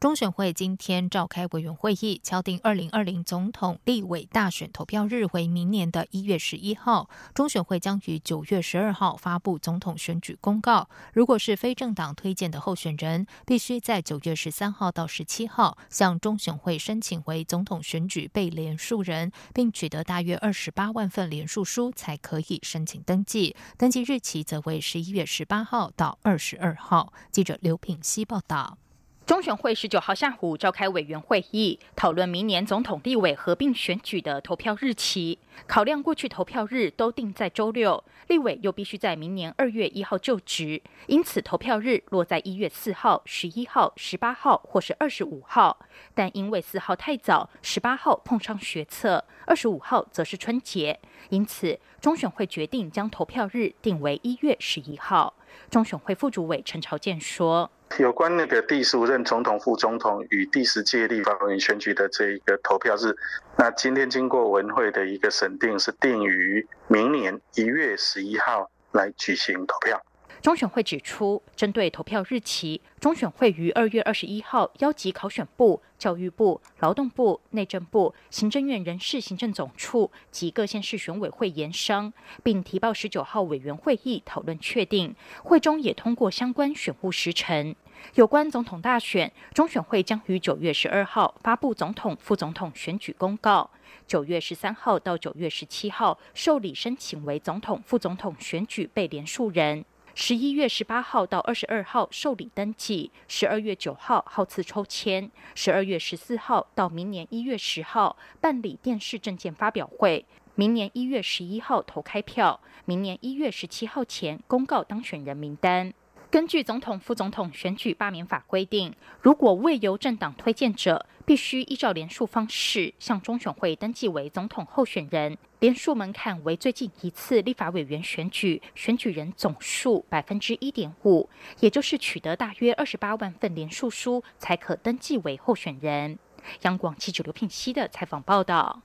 中选会今天召开委员会议，敲定二零二零总统、立委大选投票日为明年的一月十一号。中选会将于九月十二号发布总统选举公告。如果是非政党推荐的候选人，必须在九月十三号到十七号向中选会申请为总统选举被连署人，并取得大约二十八万份连署书，才可以申请登记。登记日期则为十一月十八号到二十二号。记者刘品希报道。中选会十九号下午召开委员会议，讨论明年总统、立委合并选举的投票日期。考量过去投票日都定在周六，立委又必须在明年二月一号就职，因此投票日落在一月四号、十一号、十八号或是二十五号。但因为四号太早，十八号碰上学测，二十五号则是春节，因此中选会决定将投票日定为一月十一号。中选会副主委陈朝健说。有关那个第十五任总统、副总统与第十届立法委员选举的这一个投票日，那今天经过文会的一个审定，是定于明年一月十一号来举行投票。中选会指出，针对投票日期，中选会于二月二十一号邀集考选部、教育部、劳动部、内政部、行政院人事行政总处及各县市选委会研商，并提报十九号委员会议讨论确定。会中也通过相关选务时程。有关总统大选，中选会将于九月十二号发布总统、副总统选举公告，九月十三号到九月十七号受理申请为总统、副总统选举被连署人。十一月十八号到二十二号受理登记，十二月九号号次抽签，十二月十四号到明年一月十号办理电视证件发表会，明年一月十一号投开票，明年一月十七号前公告当选人名单。根据总统、副总统选举罢免法规定，如果未由政党推荐者，必须依照联署方式向中选会登记为总统候选人。联署门槛为最近一次立法委员选举选举人总数百分之一点五，也就是取得大约二十八万份联署书才可登记为候选人。央广记者刘聘熙的采访报道。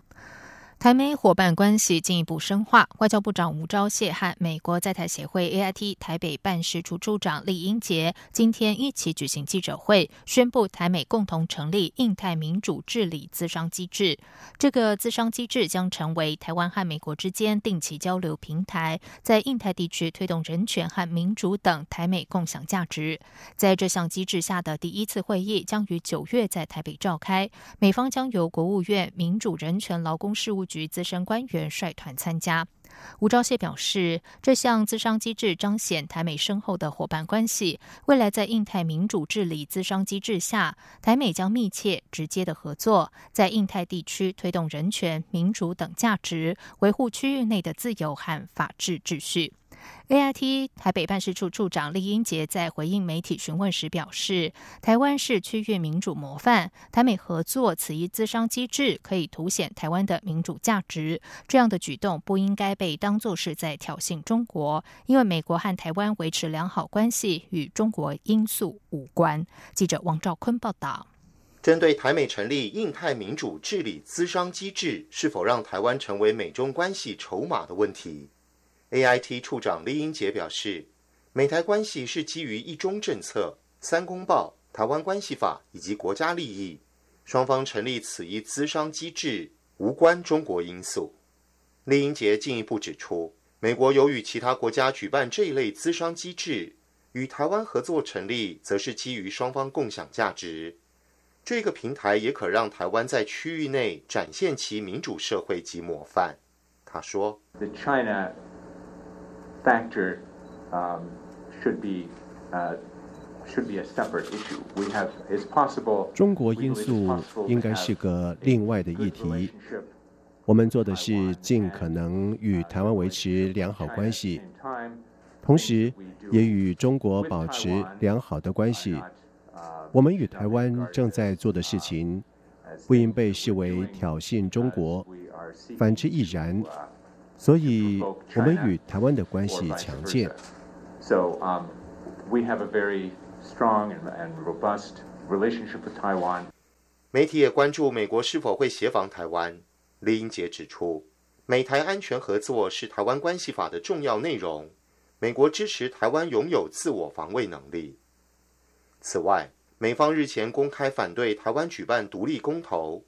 台美伙伴关系进一步深化，外交部长吴钊燮和美国在台协会 AIT 台北办事处处长李英杰今天一起举行记者会，宣布台美共同成立印太民主治理资商机制。这个资商机制将成为台湾和美国之间定期交流平台，在印太地区推动人权和民主等台美共享价值。在这项机制下的第一次会议将于九月在台北召开，美方将由国务院民主人权劳工事务。局资深官员率团参加。吴钊燮表示，这项资商机制彰显台美深厚的伙伴关系。未来在印太民主治理资商机制下，台美将密切直接的合作，在印太地区推动人权、民主等价值，维护区域内的自由和法治秩序。A.I.T. 台北办事处处长厉英杰在回应媒体询问时表示：“台湾是区域民主模范，台美合作此一资商机制可以凸显台湾的民主价值。这样的举动不应该被当作是在挑衅中国，因为美国和台湾维持良好关系与中国因素无关。”记者王兆坤报道。针对台美成立印太民主治理资商机制，是否让台湾成为美中关系筹码的问题？A.I.T. 处长李英杰表示，美台关系是基于一中政策、三公报、台湾关系法以及国家利益，双方成立此一资商机制无关中国因素。李英杰进一步指出，美国有与其他国家举办这一类资商机制，与台湾合作成立，则是基于双方共享价值。这个平台也可让台湾在区域内展现其民主社会及模范。他说：“The China。” Factor should be should be a separate issue. We have it's possible. 中国因素应该是个另外的议题。我们做的是尽可能与台湾维持良好关系，同时也与中国保持良好的关系。我们与台湾正在做的事情，不应被视为挑衅中国，反之亦然。所以，我们与台湾的关系强健。So, um, we have a very strong and robust relationship with Taiwan. 媒体也关注美国是否会协防台湾。李英杰指出，美台安全合作是台湾关系法的重要内容。美国支持台湾拥有自我防卫能力。此外，美方日前公开反对台湾举办独立公投。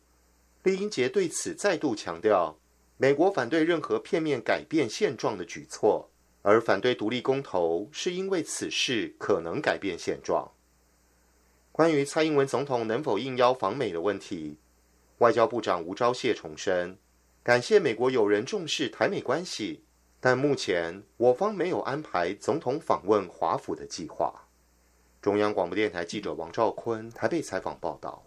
李英杰对此再度强调，美国反对任何片面改变现状的举措，而反对独立公投是因为此事可能改变现状。关于蔡英文总统能否应邀访美的问题，外交部长吴钊燮重申，感谢美国友人重视台美关系。但目前我方没有安排总统访问华府的计划。中央广播电台记者王兆坤台北采访报道。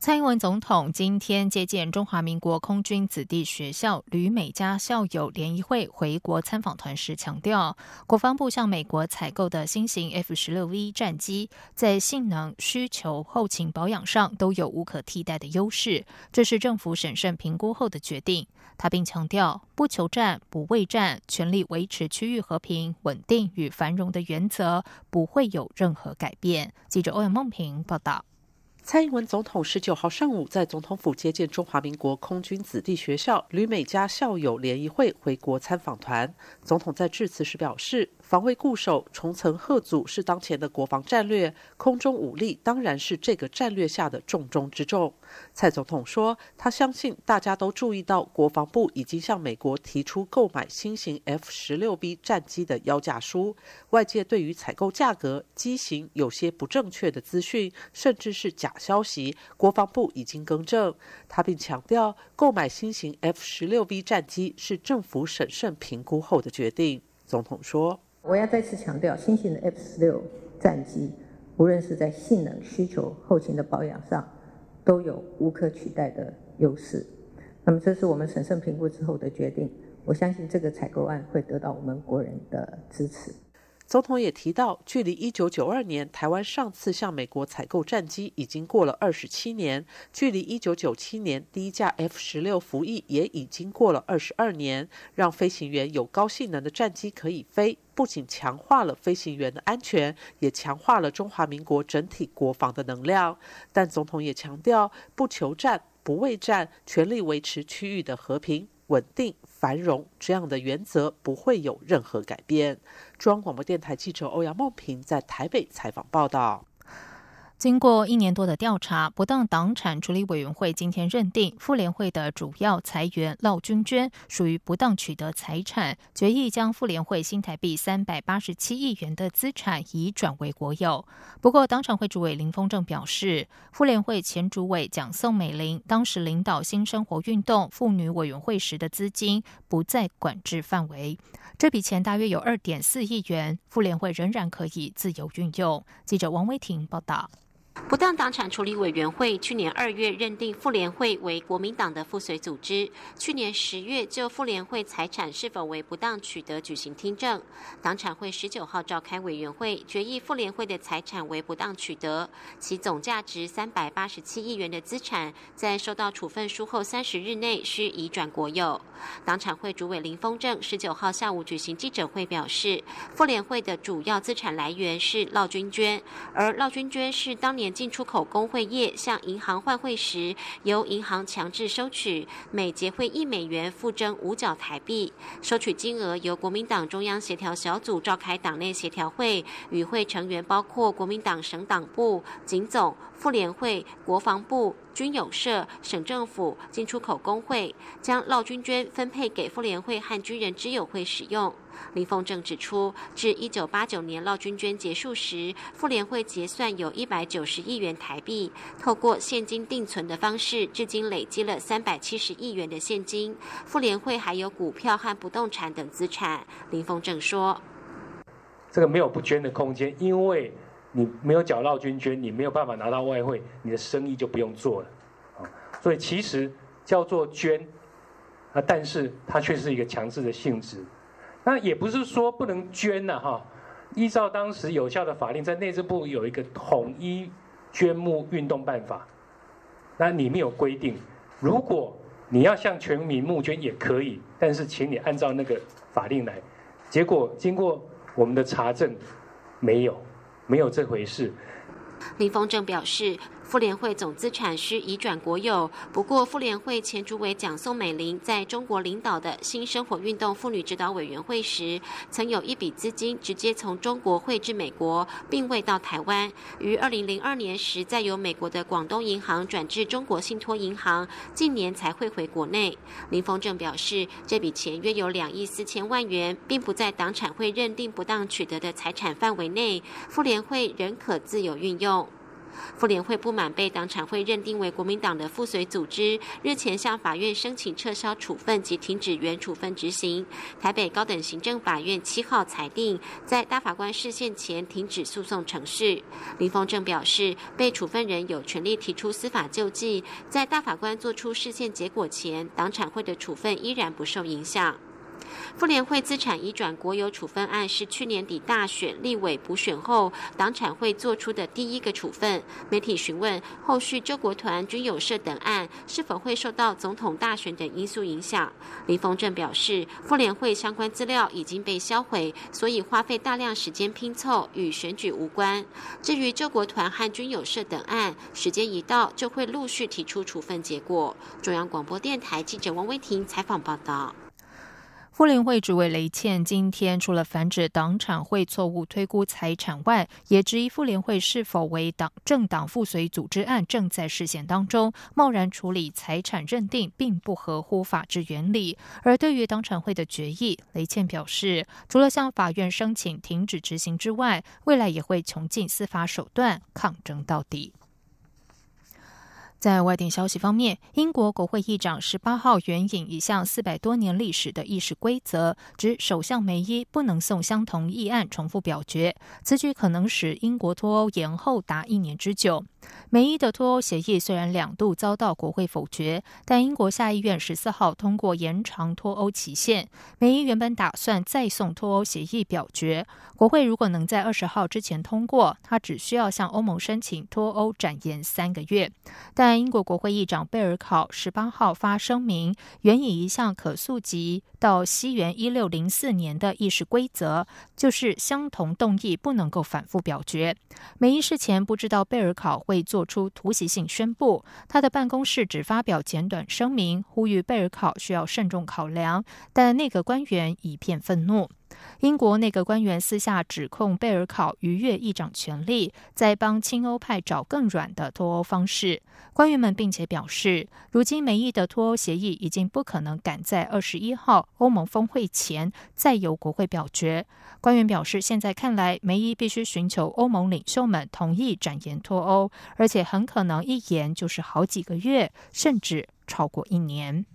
蔡英文总统今天接见中华民国空军子弟学校旅美加校友联谊会回国参访团时强调，国防部向美国采购的新型 F 十六 V 战机在性能、需求、后勤保养上都有无可替代的优势，这是政府审慎评估后的决定。他并强调，不求战、不畏战，全力维持区域和平、稳定与繁荣的原则不会有任何改变。记者欧阳梦平报道。蔡英文总统十九号上午在总统府接见中华民国空军子弟学校旅美加校友联谊会回国参访团。总统在致辞时表示。防卫固守、重层贺阻是当前的国防战略，空中武力当然是这个战略下的重中之重。蔡总统说，他相信大家都注意到，国防部已经向美国提出购买新型 F 十六 B 战机的要价书。外界对于采购价格、机型有些不正确的资讯，甚至是假消息，国防部已经更正。他并强调，购买新型 F 十六 B 战机是政府审慎评估后的决定。总统说。我要再次强调，新型的 F 十六战机，无论是在性能、需求、后勤的保养上，都有无可取代的优势。那么，这是我们审慎评估之后的决定。我相信这个采购案会得到我们国人的支持。总统也提到，距离一九九二年台湾上次向美国采购战机已经过了二十七年，距离一九九七年第一架 F 十六服役也已经过了二十二年。让飞行员有高性能的战机可以飞，不仅强化了飞行员的安全，也强化了中华民国整体国防的能量。但总统也强调，不求战，不畏战，全力维持区域的和平稳定。繁荣这样的原则不会有任何改变。中央广播电台记者欧阳梦平在台北采访报道。经过一年多的调查，不当党产处理委员会今天认定妇联会的主要裁员廖君娟属于不当取得财产，决议将妇联会新台币三百八十七亿元的资产移转为国有。不过，党产会主委林峰正表示，妇联会前主委蒋宋美龄当时领导新生活运动妇女委员会时的资金不在管制范围，这笔钱大约有二点四亿元，妇联会仍然可以自由运用。记者王威婷报道。不当党产处理委员会去年二月认定妇联会为国民党的附随组织，去年十月就妇联会财产是否为不当取得举行听证。党产会十九号召开委员会，决议妇联会的财产为不当取得，其总价值三百八十七亿元的资产，在收到处分书后三十日内需移转国有。党产会主委林峰正十九号下午举行记者会表示，妇联会的主要资产来源是劳军娟，而劳军娟是当年。进出口工会业向银行换汇时，由银行强制收取，每结汇一美元附征五角台币。收取金额由国民党中央协调小组召开党内协调会，与会成员包括国民党省党部、警总、妇联会、国防部。军友社、省政府、进出口工会将劳军捐分配给妇联会和军人之友会使用。林凤正指出，至一九八九年劳军捐结束时，妇联会结算有一百九十亿元台币，透过现金定存的方式，至今累积了三百七十亿元的现金。妇联会还有股票和不动产等资产。林凤正说：“这个没有不捐的空间，因为。”你没有缴劳军捐，你没有办法拿到外汇，你的生意就不用做了，啊，所以其实叫做捐，啊，但是它却是一个强制的性质，那也不是说不能捐呐，哈，依照当时有效的法令，在内政部有一个统一捐募运动办法，那里面有规定，如果你要向全民募捐也可以，但是请你按照那个法令来。结果经过我们的查证，没有，没有这回事。林峰正表示。妇联会总资产需移转国有。不过，妇联会前主委蒋宋美龄在中国领导的新生活运动妇女指导委员会时，曾有一笔资金直接从中国汇至美国，并未到台湾。于二零零二年时，再由美国的广东银行转至中国信托银行，近年才汇回国内。林峰正表示，这笔钱约有两亿四千万元，并不在党产会认定不当取得的财产范围内，妇联会仍可自由运用。妇联会不满被党产会认定为国民党的附随组织，日前向法院申请撤销处分及停止原处分执行。台北高等行政法院七号裁定，在大法官释宪前停止诉讼程序。林峰正表示，被处分人有权利提出司法救济，在大法官作出释宪结果前，党产会的处分依然不受影响。妇联会资产移转国有处分案是去年底大选立委补选后，党产会做出的第一个处分。媒体询问后续救国团、军友社等案是否会受到总统大选等因素影响，林峰正表示，妇联会相关资料已经被销毁，所以花费大量时间拼凑，与选举无关。至于救国团和军友社等案，时间一到就会陆续提出处分结果。中央广播电台记者王威婷采访报道。妇联会主委雷倩今天除了反指党产会错误推估财产外，也质疑妇联会是否为党政党附随组织案正在视线当中，贸然处理财产认定并不合乎法治原理。而对于党产会的决议，雷倩表示，除了向法院申请停止执行之外，未来也会穷尽司法手段抗争到底。在外电消息方面，英国国会议长十八号援引一项四百多年历史的议事规则，指首相梅伊不能送相同议案重复表决。此举可能使英国脱欧延后达一年之久。梅伊的脱欧协议虽然两度遭到国会否决，但英国下议院十四号通过延长脱欧期限。梅伊原本打算再送脱欧协议表决，国会如果能在二十号之前通过，他只需要向欧盟申请脱欧展延三个月。但英国国会议长贝尔考十八号发声明，援引一项可溯及到西元一六零四年的议事规则，就是相同动议不能够反复表决。梅伊事前不知道贝尔考会做出突袭性宣布，他的办公室只发表简短声明，呼吁贝尔考需要慎重考量，但内阁官员一片愤怒。英国内阁官员私下指控贝尔考逾越议长权力，在帮亲欧派找更软的脱欧方式。官员们并且表示，如今梅伊的脱欧协议已经不可能赶在二十一号欧盟峰会前再由国会表决。官员表示，现在看来，梅伊必须寻求欧盟领袖们同意展延脱欧，而且很可能一延就是好几个月，甚至超过一年。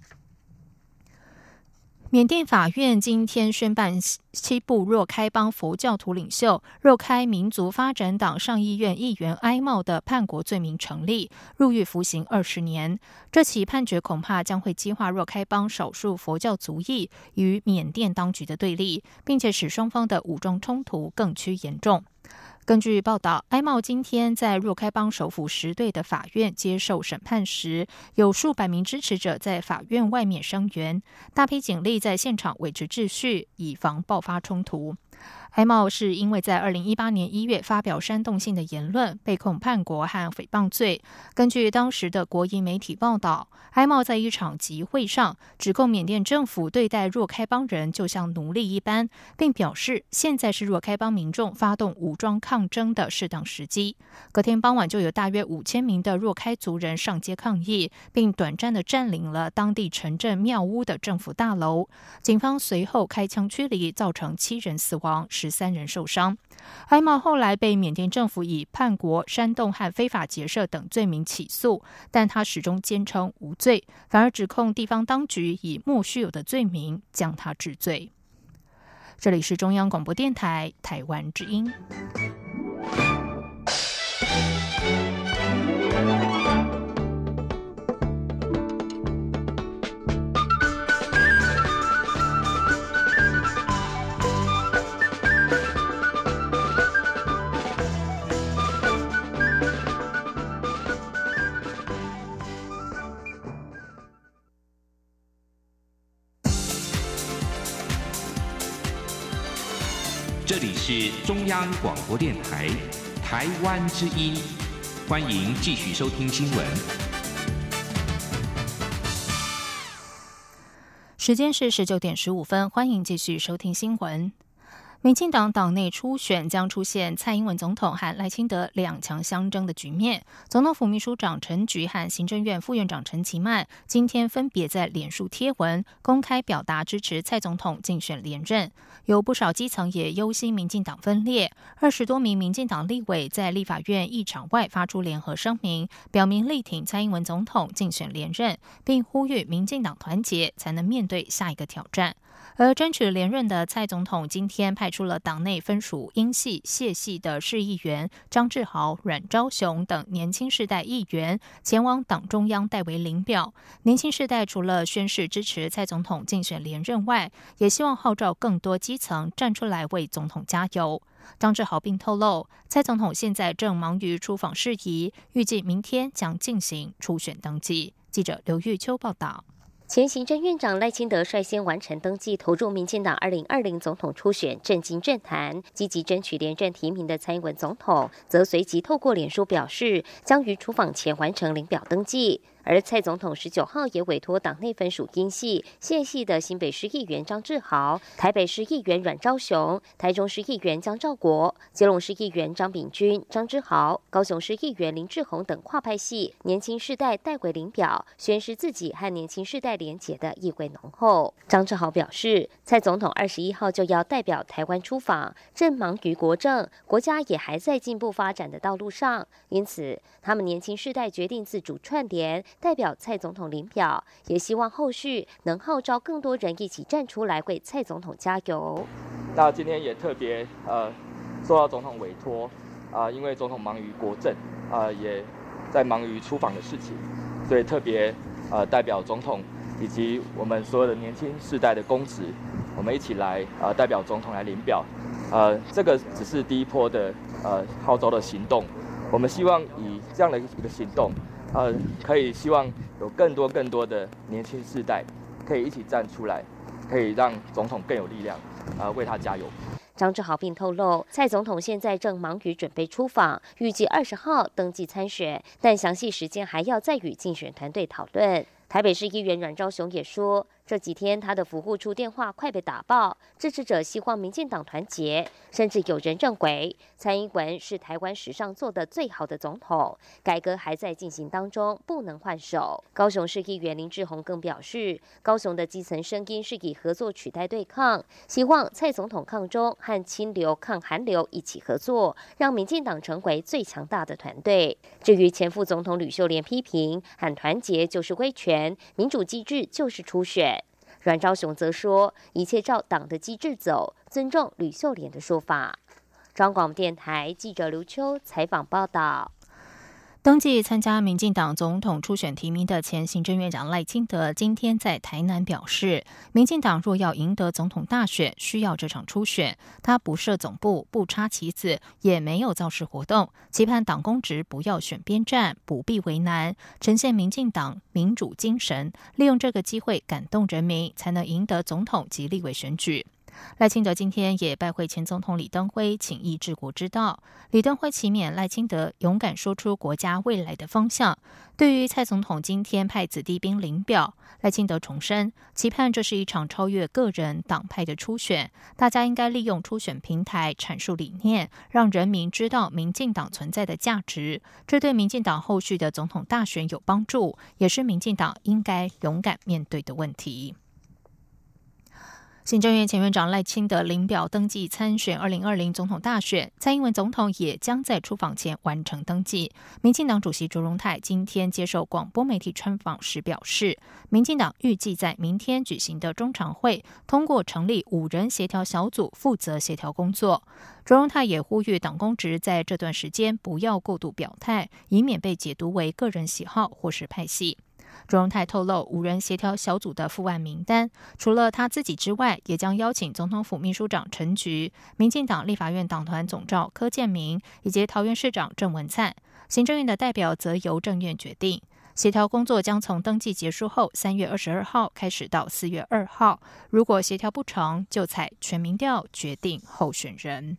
缅甸法院今天宣判，西部若开邦佛教徒领袖若开民族发展党上议院议员埃茂的叛国罪名成立，入狱服刑二十年。这起判决恐怕将会激化若开邦少数佛教族裔与缅甸当局的对立，并且使双方的武装冲突更趋严重。根据报道，埃茂今天在若开邦首府实队的法院接受审判时，有数百名支持者在法院外面声援，大批警力在现场维持秩序，以防爆发冲突。埃茂是因为在二零一八年一月发表煽动性的言论，被控叛国和诽谤罪。根据当时的国营媒体报道，埃茂在一场集会上指控缅甸政府对待若开邦人就像奴隶一般，并表示现在是若开邦民众发动武装抗争的适当时机。隔天傍晚，就有大约五千名的若开族人上街抗议，并短暂的占领了当地城镇庙屋的政府大楼。警方随后开枪驱离，造成七人死亡。十三人受伤。海马后来被缅甸政府以叛国、煽动和非法结社等罪名起诉，但他始终坚称无罪，反而指控地方当局以莫须有的罪名将他治罪。这里是中央广播电台台湾之音。这里是中央广播电台台湾之音，欢迎继续收听新闻。时间是十九点十五分，欢迎继续收听新闻。民进党党内初选将出现蔡英文总统和赖清德两强相争的局面。总统府秘书长陈菊和行政院副院长陈其迈今天分别在脸书贴文公开表达支持蔡总统竞选连任。有不少基层也忧心民进党分裂，二十多名民进党立委在立法院议场外发出联合声明，表明力挺蔡英文总统竞选连任，并呼吁民进党团结，才能面对下一个挑战。而争取连任的蔡总统今天派出了党内分属英系、谢系的市议员张志豪、阮昭雄等年轻世代议员前往党中央代为领表。年轻世代除了宣誓支持蔡总统竞选连任外，也希望号召更多基层站出来为总统加油。张志豪并透露，蔡总统现在正忙于出访事宜，预计明天将进行初选登记。记者刘玉秋报道。前行政院长赖清德率先完成登记，投入民进党二零二零总统初选，震惊政坛。积极争取连任提名的蔡英文总统，则随即透过脸书表示，将于出访前完成领表登记。而蔡总统十九号也委托党内分属英系、谢系的新北市议员张志豪、台北市议员阮昭雄、台中市议员江兆国、基隆市议员张炳君、张志豪、高雄市议员林志宏等跨派系年轻世代代为领表，宣示自己和年轻世代连结的意味浓厚。张志豪表示，蔡总统二十一号就要代表台湾出访，正忙于国政，国家也还在进步发展的道路上，因此他们年轻世代决定自主串联。代表蔡总统领表，也希望后续能号召更多人一起站出来为蔡总统加油。那今天也特别呃受到总统委托啊，因为总统忙于国政啊，也在忙于出访的事情，所以特别呃代表总统以及我们所有的年轻世代的公职，我们一起来呃代表总统来领表。呃，这个只是第一波的呃号召的行动，我们希望以这样的一个行动。呃，可以希望有更多更多的年轻世代可以一起站出来，可以让总统更有力量，啊，为他加油。张志豪并透露，蔡总统现在正忙于准备出访，预计二十号登记参选，但详细时间还要再与竞选团队讨论。台北市议员阮昭雄也说。这几天，他的服务处电话快被打爆，支持者希望民进党团结，甚至有人认为蔡英文是台湾史上做的最好的总统，改革还在进行当中，不能换手。高雄市议员林志宏更表示，高雄的基层声音是以合作取代对抗，希望蔡总统抗中和清流抗韩流一起合作，让民进党成为最强大的团队。至于前副总统吕秀莲批评喊团结就是威权，民主机制就是初选。阮昭雄则说：“一切照党的机制走，尊重吕秀莲的说法。”中广电台记者刘秋采访报道。登记参加民进党总统初选提名的前行政院长赖清德今天在台南表示，民进党若要赢得总统大选，需要这场初选。他不设总部，不插旗子，也没有造势活动，期盼党公职不要选边站，不必为难，呈现民进党民主精神，利用这个机会感动人民，才能赢得总统及立委选举。赖清德今天也拜会前总统李登辉，请意治国之道。李登辉启勉赖清德勇敢说出国家未来的方向。对于蔡总统今天派子弟兵领表，赖清德重申，期盼这是一场超越个人党派的初选，大家应该利用初选平台阐述理念，让人民知道民进党存在的价值，这对民进党后续的总统大选有帮助，也是民进党应该勇敢面对的问题。行政院前院长赖清德领表登记参选二零二零总统大选，蔡英文总统也将在出访前完成登记。民进党主席卓荣泰今天接受广播媒体专访时表示，民进党预计在明天举行的中常会通过成立五人协调小组，负责协调工作。卓荣泰也呼吁党公职在这段时间不要过度表态，以免被解读为个人喜好或是派系。卓荣泰透露，五人协调小组的副案名单，除了他自己之外，也将邀请总统府秘书长陈菊、民进党立法院党团总召柯建明以及桃园市长郑文灿。行政院的代表则由政院决定。协调工作将从登记结束后三月二十二号开始到四月二号。如果协调不成就采全民调决定候选人。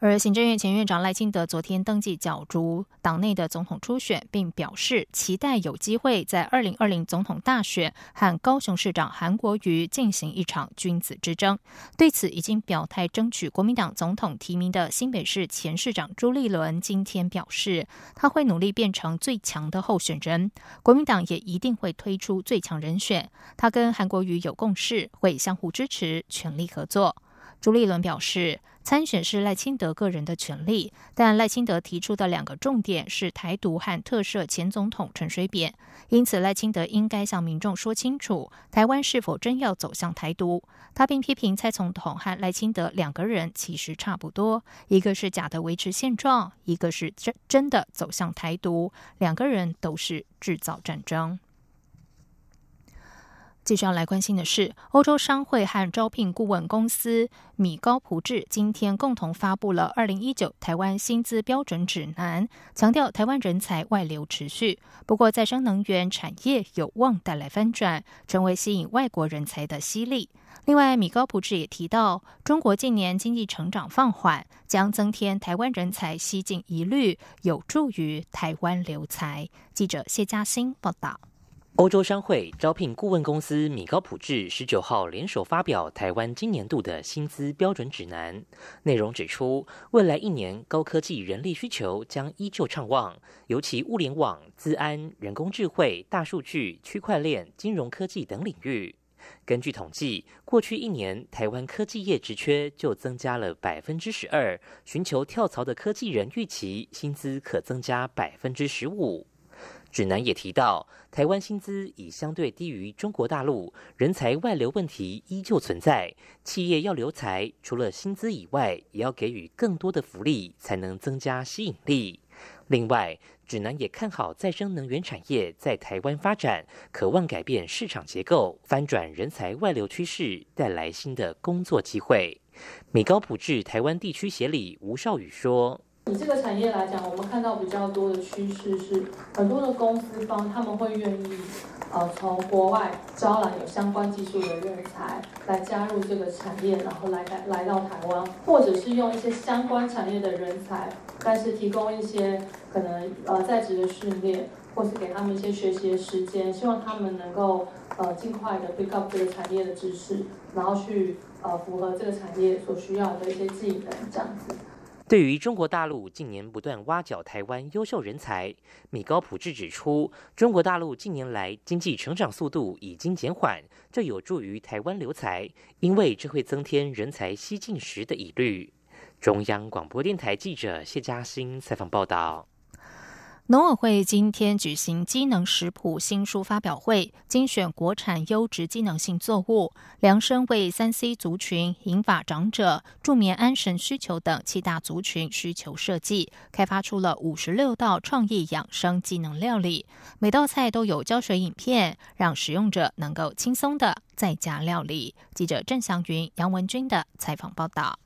而行政院前院长赖清德昨天登记角逐党内的总统初选，并表示期待有机会在二零二零总统大选和高雄市长韩国瑜进行一场君子之争。对此，已经表态争取国民党总统提名的新北市前市长朱立伦今天表示，他会努力变成最强的候选人，国民党也一定会推出最强人选。他跟韩国瑜有共识，会相互支持，全力合作。朱立伦表示，参选是赖清德个人的权利，但赖清德提出的两个重点是台独和特赦前总统陈水扁，因此赖清德应该向民众说清楚，台湾是否真要走向台独。他并批评蔡总统和赖清德两个人其实差不多，一个是假的维持现状，一个是真真的走向台独，两个人都是制造战争。继续要来关心的是，欧洲商会和招聘顾问公司米高普智今天共同发布了《二零一九台湾薪资标准指南》，强调台湾人才外流持续。不过，再生能源产业有望带来翻转，成为吸引外国人才的吸力。另外，米高普智也提到，中国近年经济成长放缓，将增添台湾人才西进疑虑，有助于台湾留才。记者谢嘉欣报道。欧洲商会招聘顾问公司米高普智十九号联手发表台湾今年度的薪资标准指南，内容指出，未来一年高科技人力需求将依旧畅旺，尤其物联网、资安、人工智慧、大数据、区块链、金融科技等领域。根据统计，过去一年台湾科技业职缺就增加了百分之十二，寻求跳槽的科技人预期薪资可增加百分之十五。指南也提到，台湾薪资已相对低于中国大陆，人才外流问题依旧存在。企业要留才，除了薪资以外，也要给予更多的福利，才能增加吸引力。另外，指南也看好再生能源产业在台湾发展，渴望改变市场结构，翻转人才外流趋势，带来新的工作机会。米高普智台湾地区协理吴少宇说。以这个产业来讲，我们看到比较多的趋势是，很多的公司方他们会愿意，呃，从国外招揽有相关技术的人才来加入这个产业，然后来来来到台湾，或者是用一些相关产业的人才，但是提供一些可能呃在职的训练，或是给他们一些学习的时间，希望他们能够呃尽快的 pick up 这个产业的知识，然后去呃符合这个产业所需要的一些技能，这样子。对于中国大陆近年不断挖角台湾优秀人才，米高普智指出，中国大陆近年来经济成长速度已经减缓，这有助于台湾留才，因为这会增添人才西进时的疑虑。中央广播电台记者谢嘉欣采访报道。农委会今天举行机能食谱新书发表会，精选国产优质机能性作物，量身为三 C 族群、银发长者、助眠安神需求等七大族群需求设计，开发出了五十六道创意养生机能料理，每道菜都有教学影片，让使用者能够轻松的在家料理。记者郑祥云、杨文君的采访报道。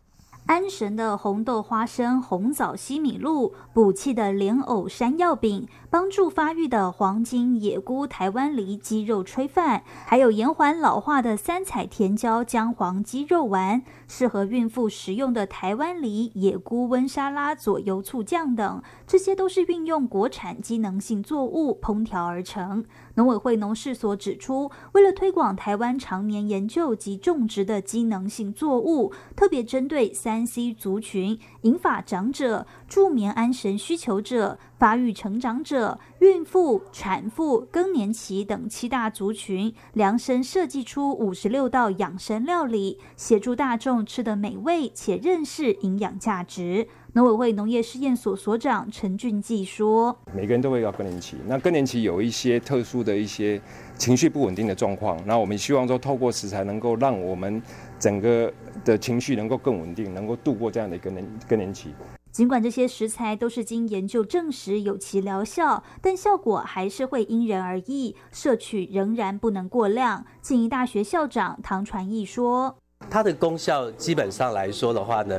安神的红豆花生红枣西米露，补气的莲藕山药饼，帮助发育的黄金野菇台湾梨鸡肉炊饭，还有延缓老化的三彩甜椒姜黄鸡肉丸，适合孕妇食用的台湾梨野菇温沙拉佐油醋酱等，这些都是运用国产机能性作物烹调而成。农委会农事所指出，为了推广台湾常年研究及种植的机能性作物，特别针对三 C 族群、银发长者、助眠安神需求者、发育成长者、孕妇、产妇、更年期等七大族群，量身设计出五十六道养生料理，协助大众吃得美味且认识营养价值。农委会农业试验所所长陈俊记说：“每个人都会要更年期，那更年期有一些特殊的一些情绪不稳定的状况，那我们希望说透过食材能够让我们整个的情绪能够更稳定，能够度过这样的一个年更年期。尽管这些食材都是经研究证实有其疗效，但效果还是会因人而异，摄取仍然不能过量。”静宜大学校长唐传义说：“它的功效基本上来说的话呢，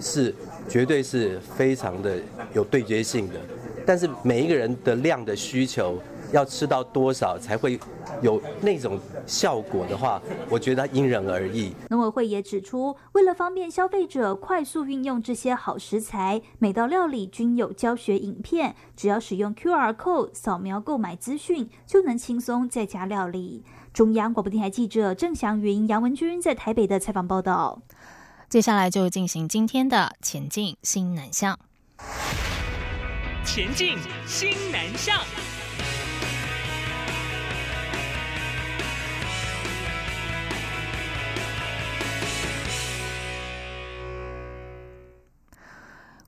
是。”绝对是非常的有对接性的，但是每一个人的量的需求要吃到多少才会有那种效果的话，我觉得因人而异。农委会也指出，为了方便消费者快速运用这些好食材，每道料理均有教学影片，只要使用 QR code 扫描购买资讯，就能轻松在家料理。中央广播电台记者郑祥云、杨文君在台北的采访报道。接下来就进行今天的前进新南向。前进新南向。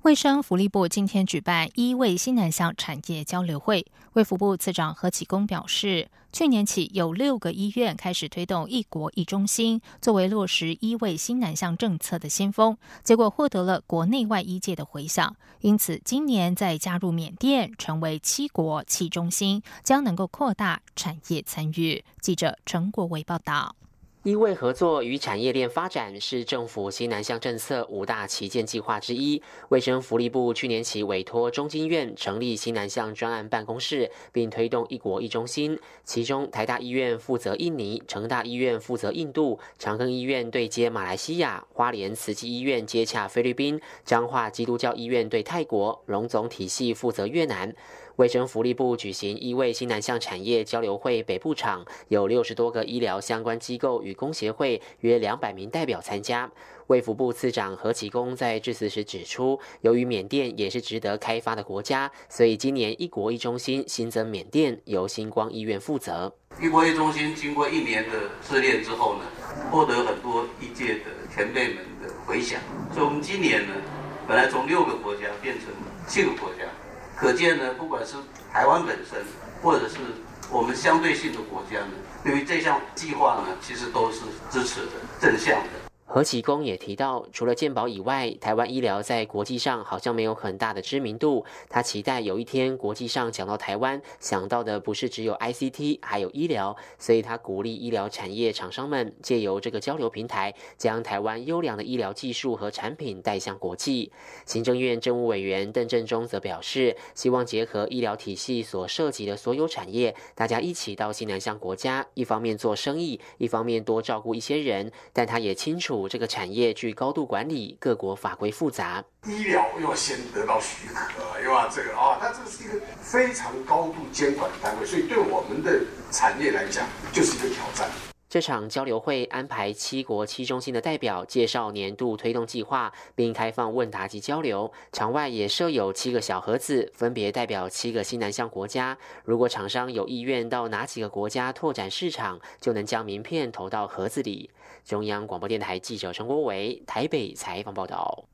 卫生福利部今天举办一卫新南向产业交流会，卫福部次长何启功表示，去年起有六个医院开始推动“一国一中心”，作为落实一卫新南向政策的先锋，结果获得了国内外医界的回响。因此，今年再加入缅甸，成为七国七中心，将能够扩大产业参与。记者陈国伟报道。医卫合作与产业链发展是政府西南向政策五大旗舰计划之一。卫生福利部去年起委托中经院成立西南向专案办公室，并推动一国一中心。其中，台大医院负责印尼，成大医院负责印度，长庚医院对接马来西亚，花莲慈济医院接洽菲律宾，彰化基督教医院对泰国，荣总体系负责越南。卫生福利部举行一位新南向产业交流会，北部场有六十多个医疗相关机构与工协会，约两百名代表参加。卫福部次长何启功在致辞时指出，由于缅甸也是值得开发的国家，所以今年一国一中心新增缅甸，由星光医院负责。一国一中心经过一年的试炼之后呢，获得很多医界的前辈们的回响，所以我们今年呢，本来从六个国家变成七个国家。可见呢，不管是台湾本身，或者是我们相对性的国家呢，对于这项计划呢，其实都是支持的、正向的。何启功也提到，除了健保以外，台湾医疗在国际上好像没有很大的知名度。他期待有一天国际上讲到台湾，想到的不是只有 ICT，还有医疗。所以他鼓励医疗产业厂商们借由这个交流平台，将台湾优良的医疗技术和产品带向国际。行政院政务委员邓振中则表示，希望结合医疗体系所涉及的所有产业，大家一起到西南向国家，一方面做生意，一方面多照顾一些人。但他也清楚。这个产业具高度管理，各国法规复杂，医疗要先得到许可，又要这个啊，它这个是一个非常高度监管的单位，所以对我们的产业来讲，就是一个挑战。这场交流会安排七国七中心的代表介绍年度推动计划，并开放问答及交流。场外也设有七个小盒子，分别代表七个西南向国家。如果厂商有意愿到哪几个国家拓展市场，就能将名片投到盒子里。中央广播电台记者陈国伟台北采访报道。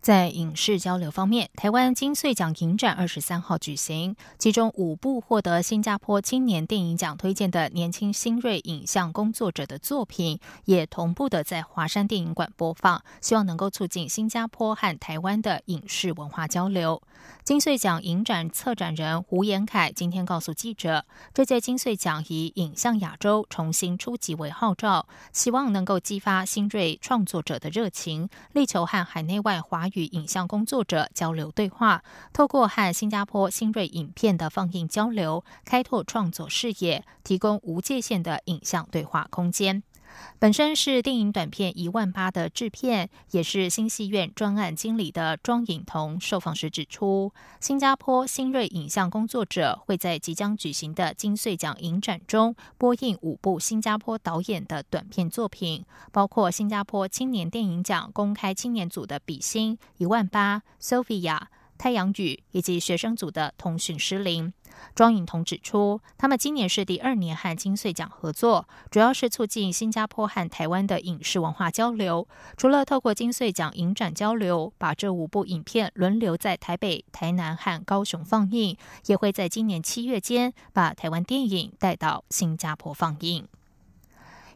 在影视交流方面，台湾金穗奖影展二十三号举行，其中五部获得新加坡青年电影奖推荐的年轻新锐影像工作者的作品，也同步的在华山电影馆播放，希望能够促进新加坡和台湾的影视文化交流。金穗奖影展策展人胡延凯今天告诉记者，这届金穗奖以“影像亚洲重新出击”为号召，希望能够激发新锐创作者的热情，力求和海内外华与影像工作者交流对话，透过和新加坡新锐影片的放映交流，开拓创作视野，提供无界限的影像对话空间。本身是电影短片一万八的制片，也是新戏院专案经理的庄颖彤受访时指出，新加坡新锐影像工作者会在即将举行的金穗奖影展中播映五部新加坡导演的短片作品，包括新加坡青年电影奖公开青年组的《比心》一万八、Sophia、太阳雨以及学生组的《通讯失灵》。庄颖彤指出，他们今年是第二年和金穗奖合作，主要是促进新加坡和台湾的影视文化交流。除了透过金穗奖影展交流，把这五部影片轮流在台北、台南和高雄放映，也会在今年七月间把台湾电影带到新加坡放映。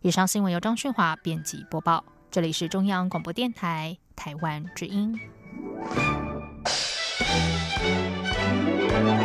以上新闻由张训华编辑播报，这里是中央广播电台台湾之音。Thank you.